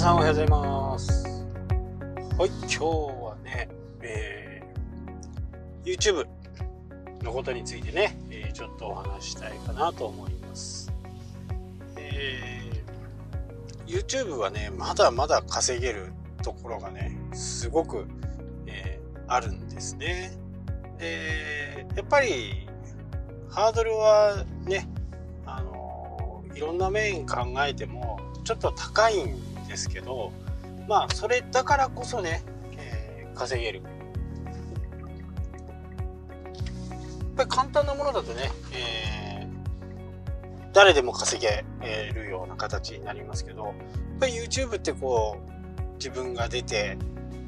さんおはようございます。はい今日はね、えー、YouTube のことについてね、えー、ちょっとお話したいかなと思います。えー、YouTube はねまだまだ稼げるところがねすごく、えー、あるんですね。でやっぱりハードルはねあのいろんな面考えてもちょっと高いんですけどまあそれだからこそね、えー、稼げる。やっぱり簡単なものだとね、えー、誰でも稼げるような形になりますけどやっぱり YouTube ってこう自分が出て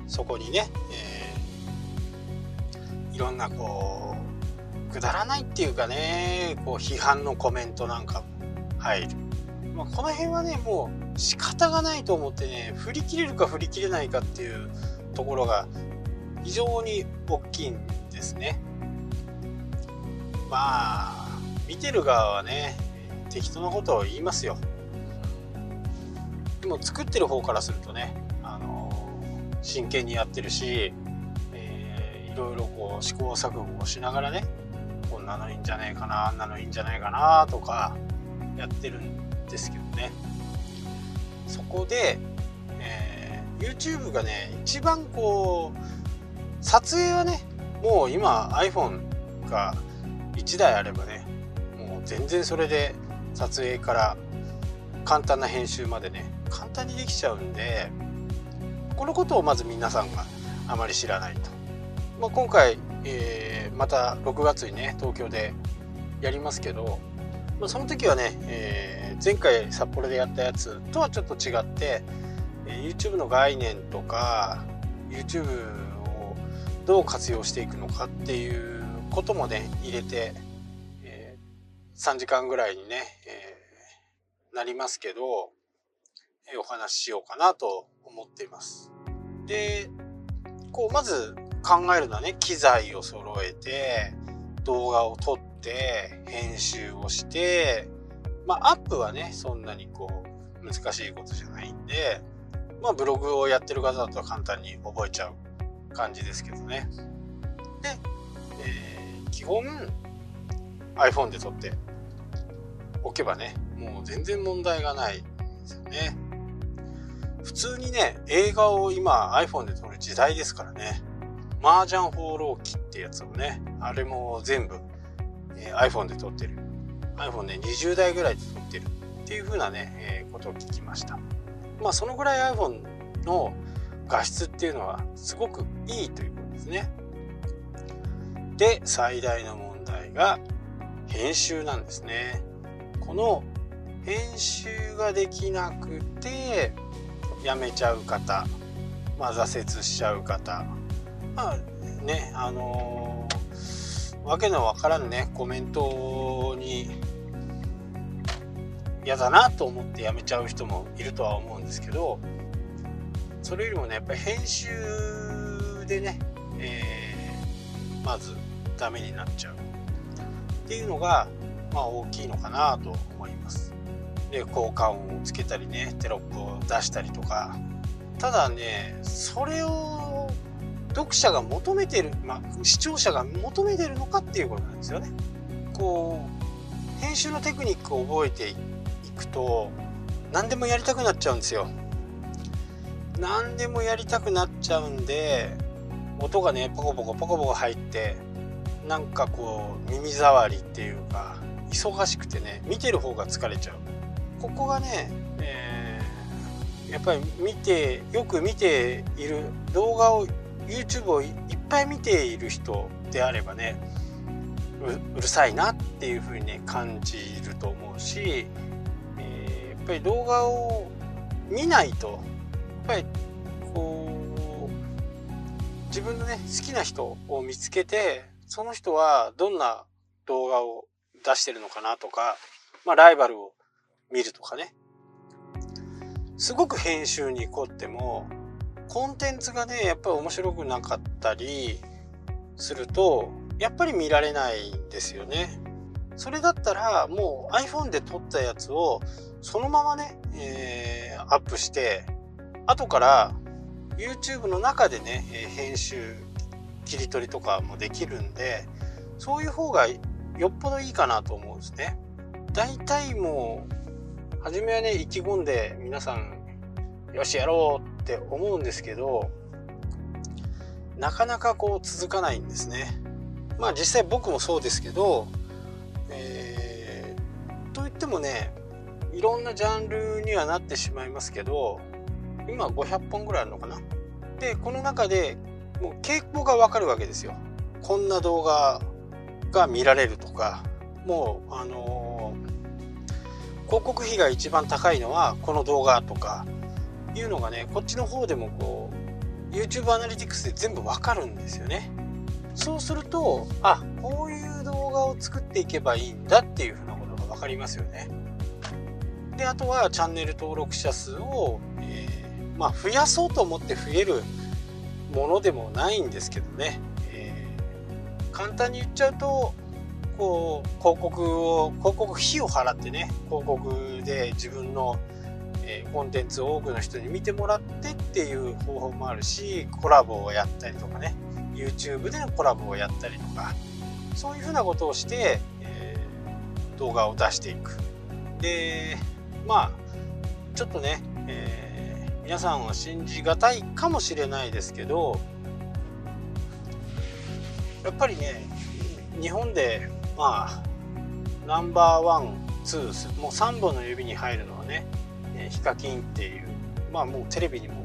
そこにね、えー、いろんなこうくだらないっていうかねこう批判のコメントなんか入る、まあ、この辺はねもう仕方がないと思ってね振り切れるか振り切れないかっていうところが非常に大きいんですね。まあ見てる側はね適当なことを言いますよ。でも作ってる方からするとねあの真剣にやってるし、えー、いろいろこう試行錯誤をしながらねこんなのいいんじゃないかなあんなのいいんじゃないかなとかやってるんですけどね。そこで、えー、YouTube がね一番こう撮影はねもう今 iPhone が1台あればねもう全然それで撮影から簡単な編集までね簡単にできちゃうんでこのことをまず皆さんがあまり知らないと、まあ、今回、えー、また6月にね東京でやりますけど、まあ、その時はね、えー前回札幌でやったやつとはちょっと違って、YouTube の概念とか YouTube をどう活用していくのかっていうこともね入れて、え、3時間ぐらいにね、え、なりますけど、え、お話ししようかなと思っています。でこうまず考えるのはね機材を揃えて動画を撮って編集をしてまあ、アップはね、そんなにこう、難しいことじゃないんで、まあ、ブログをやってる方だと簡単に覚えちゃう感じですけどね。で、えー、基本、iPhone で撮っておけばね、もう全然問題がないですよね。普通にね、映画を今 iPhone で撮る時代ですからね。麻雀放浪記ってやつをね、あれも全部、えー、iPhone で撮ってる iPhone ね20台ぐらいで撮ってるっていう風なね、えー、ことを聞きました。まあそのぐらい iPhone の画質っていうのはすごくいいということですね。で最大の問題が編集なんですね。この編集ができなくてやめちゃう方、まあ、挫折しちゃう方まあねあのー、わけのわからんねコメントに嫌だなと思ってやめちゃう人もいるとは思うんですけどそれよりもねやっぱり編集でね、えー、まずダメになっちゃうっていうのがまあ大きいのかなと思います。で効果音をつけたりねテロップを出したりとかただねそれを読者が求めてる、まあ、視聴者が求めてるのかっていうことなんですよね。こう編集のテクニックを覚えていくと何でもやりたくなっちゃうんですよ。何でもやりたくなっちゃうんで音がねポコポコポコポコ入ってなんかこう耳障りっていうか忙しくてね見てる方が疲れちゃう。ここがね、えー、やっぱり見てよく見ている動画を YouTube をいっぱい見ている人であればねうるさいなっていう風にね感じると思うしっぱり動画を見ないとやっぱりこう自分のね好きな人を見つけてその人はどんな動画を出してるのかなとか、まあ、ライバルを見るとかねすごく編集に凝ってもコンテンツがねやっぱり面白くなかったりするとやっぱり見られないんですよね。それだったらもう iPhone で撮ったやつをそのままね、えー、アップして後から YouTube の中でね編集切り取りとかもできるんでそういう方がよっぽどいいかなと思うんですね。大体もう初めはね意気込んで皆さんよしやろうって思うんですけどなかなかこう続かないんですね。まあ実際僕もそうですけど、え、といってもねいろんなジャンルにはなってしまいますけど今500本ぐらいあるのかな。でこの中でもう傾向がわかるわけですよ。こんな動画が見られるとかもうあのー、広告費が一番高いのはこの動画とかいうのがねこっちの方でもこう YouTube アナリティクスで全部わかるんですよね。そうするとあこういう動画を作っていけばいいんだっていうふうなことが分かりますよね。であとはチャンネル登録者数を、えー、まあ、増やそうと思って増えるものでもないんですけどね、えー、簡単に言っちゃうとこう広告を広告費を払ってね広告で自分の、え、コンテンツを多くの人に見てもらってっていう方法もあるしコラボをやったりとかね YouTube でコラボをやったりとかそういうふうなことをして、えー、動画を出していく。でまあちょっとね、えー、皆さんは信じがたいかもしれないですけどやっぱりね日本でまあナンバーワンツーもう3本の指に入るのはね、ヒカキンっていうまあもうテレビにも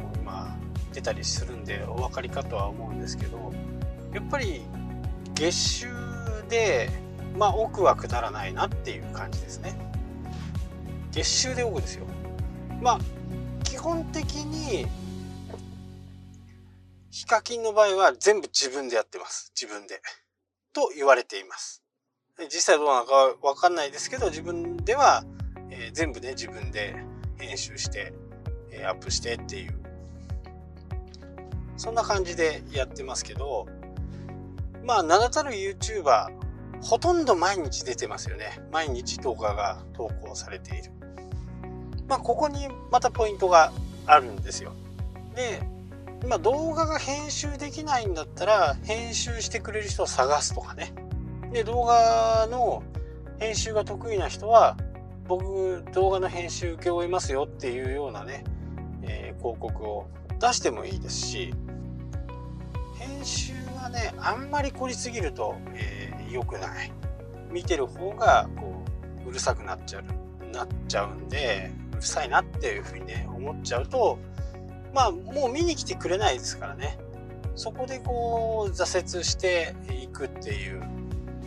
今出たりするんでお分かりかとは思うんですけどやっぱり月収でまあ奥は下らないなっていう感じですね。月収で億ですよ。まあ基本的にヒカキンの場合は全部自分でやってます。自分で。と言われています。実際どうなのかわかんないですけど自分では、えー、全部ね自分で編集して、えー、アップしてっていうそんな感じでやってますけどまあ名だたる YouTuber ほとんど毎日出てますよね毎日動画が投稿されているまあ、ここにまたポイントがあるんですよ。で、まあ、動画が編集できないんだったら編集してくれる人を探すとかね。で動画の編集が得意な人は僕動画の編集請け負いますよっていうようなね、えー、広告を出してもいいですし編集はねあんまり凝りすぎると、えー、くない。見てる方がこううるさくなっちゃうなっちゃうんでうるさいなっていうふうにね思っちゃうとまあもう見に来てくれないですからね。そこでこう挫折していくっていう。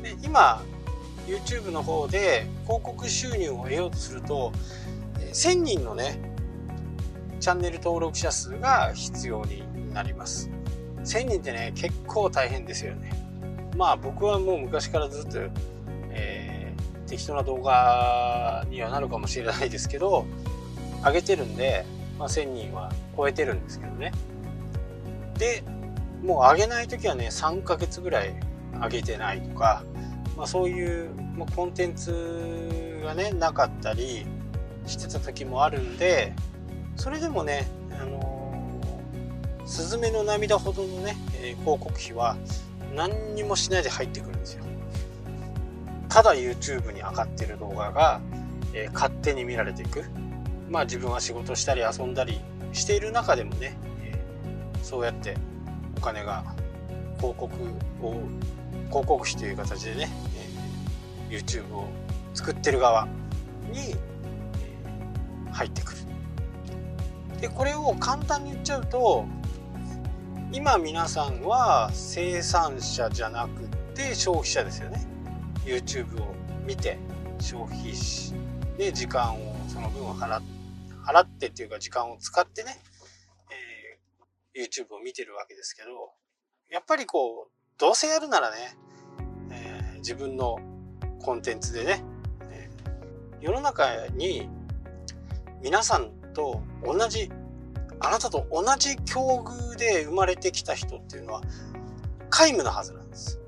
で今 YouTube の方で広告収入を得ようとすると1000人のねチャンネル登録者数が必要になります。1000人ってね結構大変ですよね。まあ僕はもう昔からずっと、えー適当な動画にはなるかもしれないですけど上げてるんで、まあ、1000人は超えてるんですけどね。でもう上げない時はね3ヶ月ぐらい上げてないとか、まあ、そういう、まあ、コンテンツがねなかったりしてた時もあるんでそれでもね、スズメの涙ほどのね、えー、広告費は何にもしないで入ってくるんですよ。ただ YouTube に上がってる動画が、えー、勝手に見られていく。まあ自分は仕事したり遊んだりしている中でもね、えー、そうやってお金が広告を広告費という形でね、えー、YouTube を作ってる側に、え、入ってくる。でこれを簡単に言っちゃうと今皆さんは生産者じゃなくて消費者ですよね。YouTube を見て消費しで時間をその分を払払ってっていうか時間を使ってね、えー、YouTube を見てるわけですけどやっぱりこうどうせやるならね、えー、自分のコンテンツでね、えー、世の中に皆さんと同じあなたと同じ境遇で生まれてきた人っていうのは皆無なはずなんです。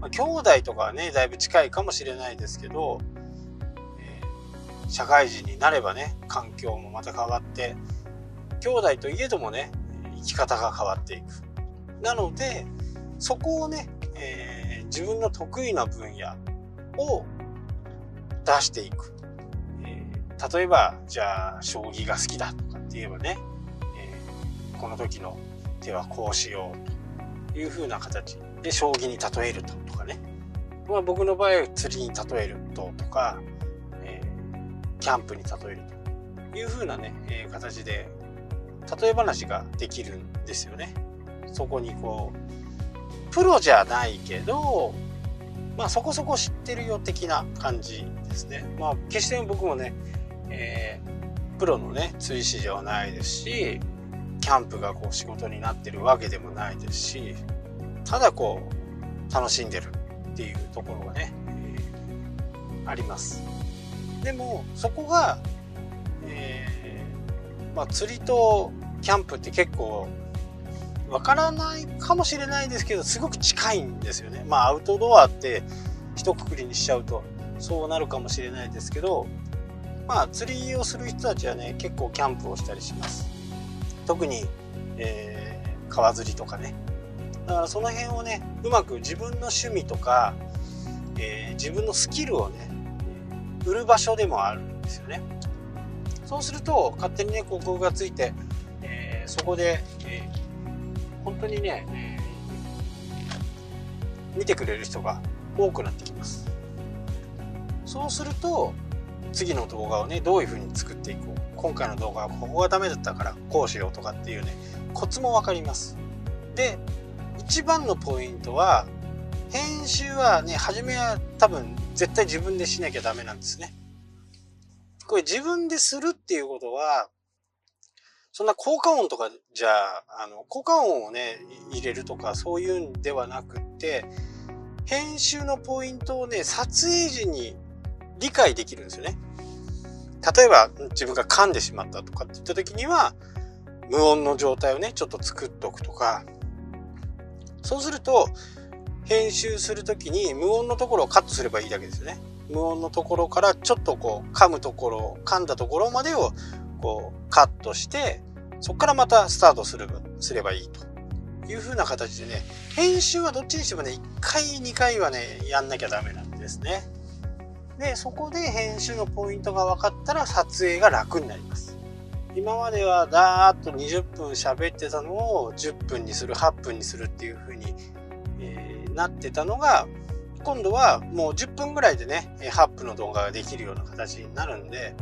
まあ、兄弟とかはねだいぶ近いかもしれないですけど、えー、社会人になればね環境もまた変わって兄弟といえどもね生き方が変わっていくなのでそこをね、えー、自分の得意な分野を出していく、え、例えばじゃあ将棋が好きだとかって言えばね、この時の手はこうしようというふうな形で将棋に例えるととかね、まあ、僕の場合は釣りに例えるととか、えー、キャンプに例えるというふうなね、えー、形で例え話ができるんですよね。そこにこうプロじゃないけどまあそこそこ知ってるよ的な感じですね。まあ決して僕もね、えー、プロのね追試ではないですしキャンプがこう仕事になってるわけでもないですしただこう楽しんでるっていうところがね、えー、あります。でもそこが、えー、まあ、釣りとキャンプって結構わからないかもしれないですけどすごく近いんですよね。まあアウトドアって一括りにしちゃうとそうなるかもしれないですけどまあ釣りをする人たちはね結構キャンプをしたりします。特に、えー、川釣りとかね。だからその辺をねうまく自分の趣味とか、えー、自分のスキルをね売る場所でもあるんですよね。そうすると勝手にね広告がついて、えー、そこで、えー、本当にね、え見てくれる人が多くなってきます。そうすると次の動画をねどういう風に作っていこう今回の動画はここがダメだったからこうしようとかっていうねコツも分かります。で一番のポイントは編集はね初めは多分絶対自分でしなきゃダメなんですね。これ自分でするっていうことはそんな効果音とかじゃああの効果音をね入れるとかそういうんではなくって編集のポイントをね撮影時に理解できるんですよね。例えば自分が噛んでしまったとかって言った時には無音の状態をねちょっと作っておくとか。そうすると編集する時に無音のところをカットすればいいだけですよね。無音のところからちょっとこう噛むところ噛んだところまでをこうカットしてそこからまたスタートするすればいいと。いう風な形でね編集はどっちにしてもね1回2回はねやんなきゃダメなんですね。でそこで編集のポイントが分かったら撮影が楽になります。今まではダーッと20分喋ってたのを10分にする8分にするっていう風に、えー、なってたのが今度はもう10分ぐらいでね8分の動画ができるような形になるんで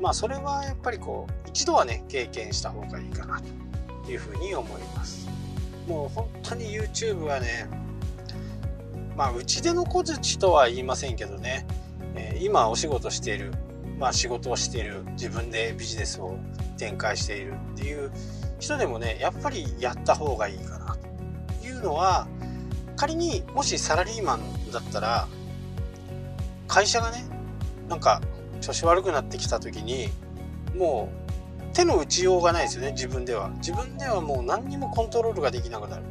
まあそれはやっぱりこう一度はね経験した方がいいかなというふうに思います。もう本当に YouTube はねまあうちでの小槌とは言いませんけどねえ今お仕事している、まあ、仕事をしている自分でビジネスを展開しているっていう人でもねやっぱりやった方がいいかなというのは仮にもしサラリーマンだったら会社がねなんか調子悪くなってきた時にもう手の打ちようがないですよね自分では。自分ではもう何にもコントロールができなくなる。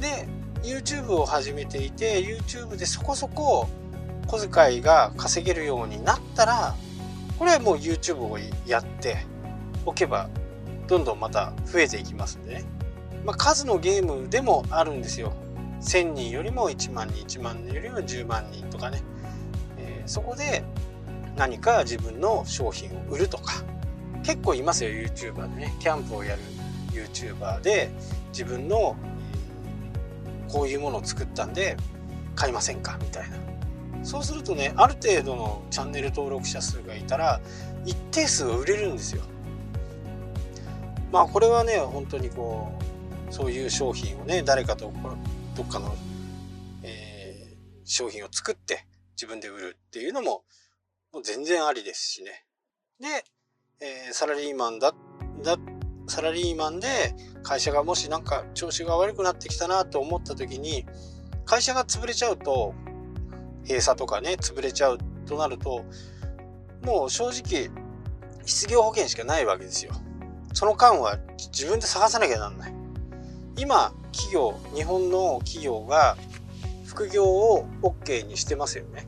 で YouTube を始めていて YouTube でそこそこ小遣いが稼げるようになったらこれはもう YouTube をやっておけばどんどんまた増えていきますんでね、まあ、数のゲームでもあるんですよ。1000人よりも1万人1万人よりも10万人とかね、えー、そこで何か自分の商品を売るとか。結構いますよ YouTuber でね。キャンプをやる YouTuber で自分のこういうものを作ったんで買いませんか？みたいな。そうするとねある程度のチャンネル登録者数がいたら一定数売れるんですよ。まあこれはね本当にこうそういう商品をね誰かとどっかの、えー、商品を作って自分で売るっていうのももう全然ありですしね。で、えー、サラリーマンだだサラリーマンで会社がもしなんか調子が悪くなってきたなと思った時に会社が潰れちゃうと閉鎖とかね潰れちゃうとなるともう正直失業保険しかないわけですよ。その間は自分で探さなきゃなんない。今企業日本の企業が副業を OK にしてますよね。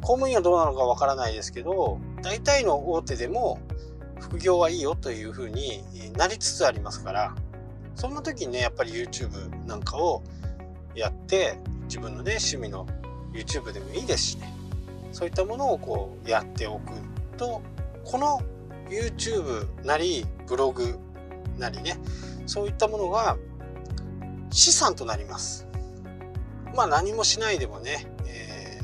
公務員はどうなのかわからないですけど大体の大手でも副業はいいよというふうになりつつありますからそんな時にねやっぱり YouTube なんかをやって自分のね趣味の YouTube でもいいですしね。そういったものをこうやっておくとこの YouTube なりブログなりねそういったものが資産となります。まあ何もしないでもね、え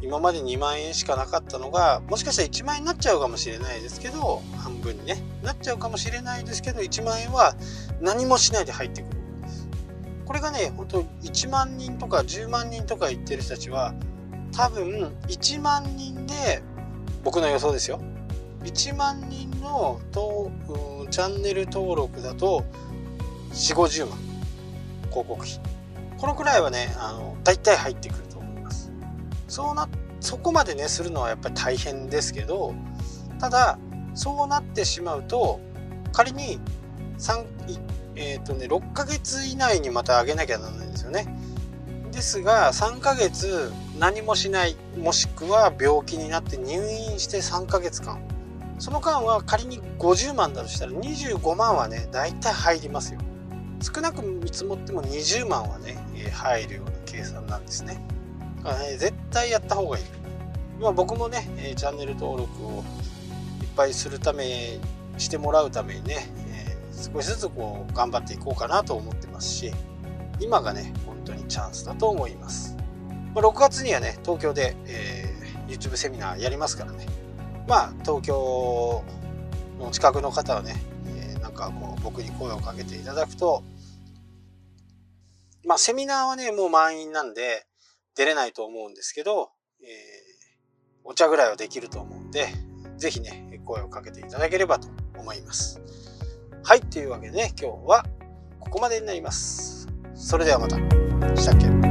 ー、今まで2万円しかなかったのがもしかしたら1万円になっちゃうかもしれないですけど半分にねなっちゃうかもしれないですけど1万円は何もしないで入ってくる。これがね本当1万人とか10万人とか言ってる人たちは多分1万人で僕の予想ですよ。1万人のとチャンネル登録だと4 5 0万。広告費。このくらいはねあの大体入ってくると思います。そうなそこまでねするのはやっぱり大変ですけどただそうなってしまうと仮に3えっ、ー、とね6ヶ月以内にまた上げなきゃならないんですよね。ですが3ヶ月何もしないもしくは病気になって入院して3ヶ月間。その間は仮に50万だとしたら25万はね大体入りますよ。少なく見積もっても20万はね入るような計算なんですね。だからね絶対やった方がいい。まあ僕もねチャンネル登録をいっぱいするためしてもらうためにね少しずつこう頑張っていこうかなと思ってますし今がね本当にチャンスだと思います。ま6月にはね東京で、えー、YouTube セミナーやりますからね。まあ東京の近くの方はね、えー、なんかこう僕に声をかけていただくとまあセミナーはねもう満員なんで出れないと思うんですけど、えー、お茶ぐらいはできると思うんで是非ね声をかけていただければと思います。はいというわけでね今日はここまでになります。それではまた。したっけ？